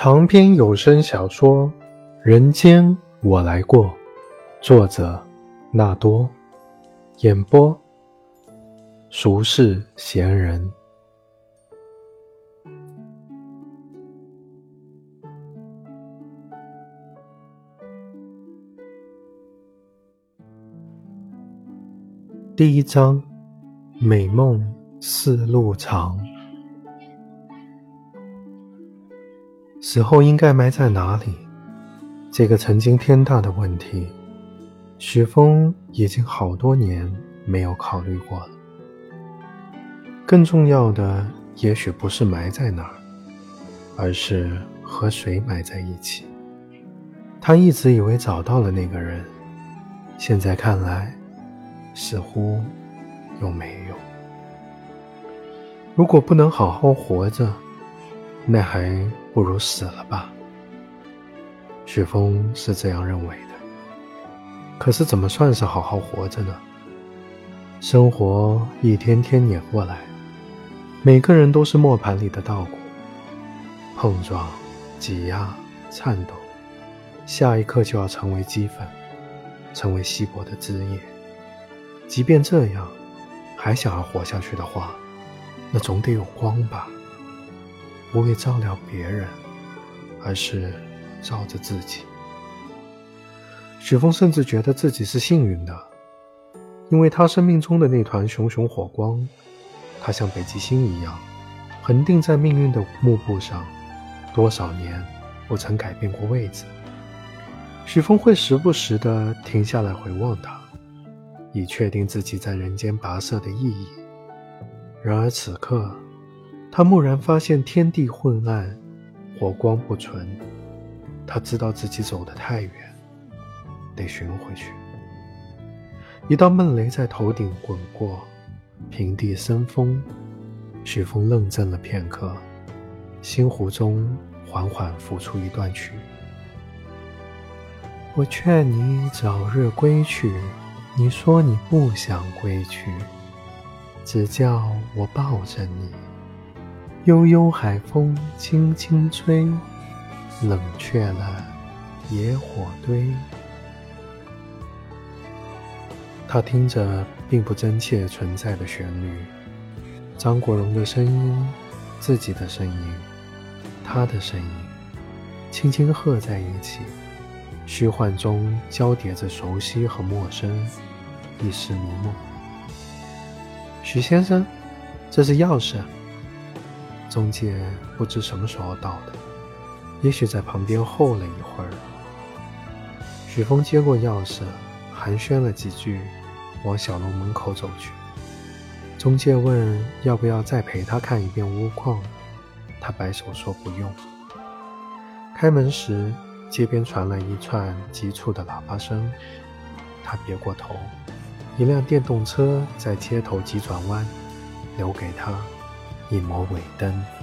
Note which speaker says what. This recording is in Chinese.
Speaker 1: 长篇有声小说《人间我来过》，作者纳多，演播俗世闲人。第一章：美梦似路长。死后应该埋在哪里？这个曾经天大的问题，许峰已经好多年没有考虑过了。更重要的，也许不是埋在哪儿，而是和谁埋在一起。他一直以为找到了那个人，现在看来，似乎又没有。如果不能好好活着，那还不如死了吧。许峰是这样认为的。可是怎么算是好好活着呢？生活一天天碾过来，每个人都是磨盘里的稻谷，碰撞、挤压、颤抖，下一刻就要成为齑粉，成为稀薄的汁液。即便这样，还想要活下去的话，那总得有光吧。不为照料别人，而是照着自己。许峰甚至觉得自己是幸运的，因为他生命中的那团熊熊火光，它像北极星一样，恒定在命运的幕布上，多少年不曾改变过位置。许峰会时不时地停下来回望它，以确定自己在人间跋涉的意义。然而此刻。他蓦然发现天地昏暗，火光不存。他知道自己走得太远，得寻回去。一道闷雷在头顶滚过，平地生风。许峰愣怔了片刻，心湖中缓缓浮出一段曲：我劝你早日归去，你说你不想归去，只叫我抱着你。悠悠海风轻轻吹，冷却了野火堆。他听着并不真切存在的旋律，张国荣的声音，自己的声音，他的声音，轻轻合在一起，虚幻中交叠着熟悉和陌生，一时迷梦。许先生，这是钥匙。中介不知什么时候到的，也许在旁边候了一会儿。许峰接过钥匙，寒暄了几句，往小楼门口走去。中介问要不要再陪他看一遍屋况，他摆手说不用。开门时，街边传来一串急促的喇叭声，他别过头，一辆电动车在街头急转弯，留给他。一抹尾灯。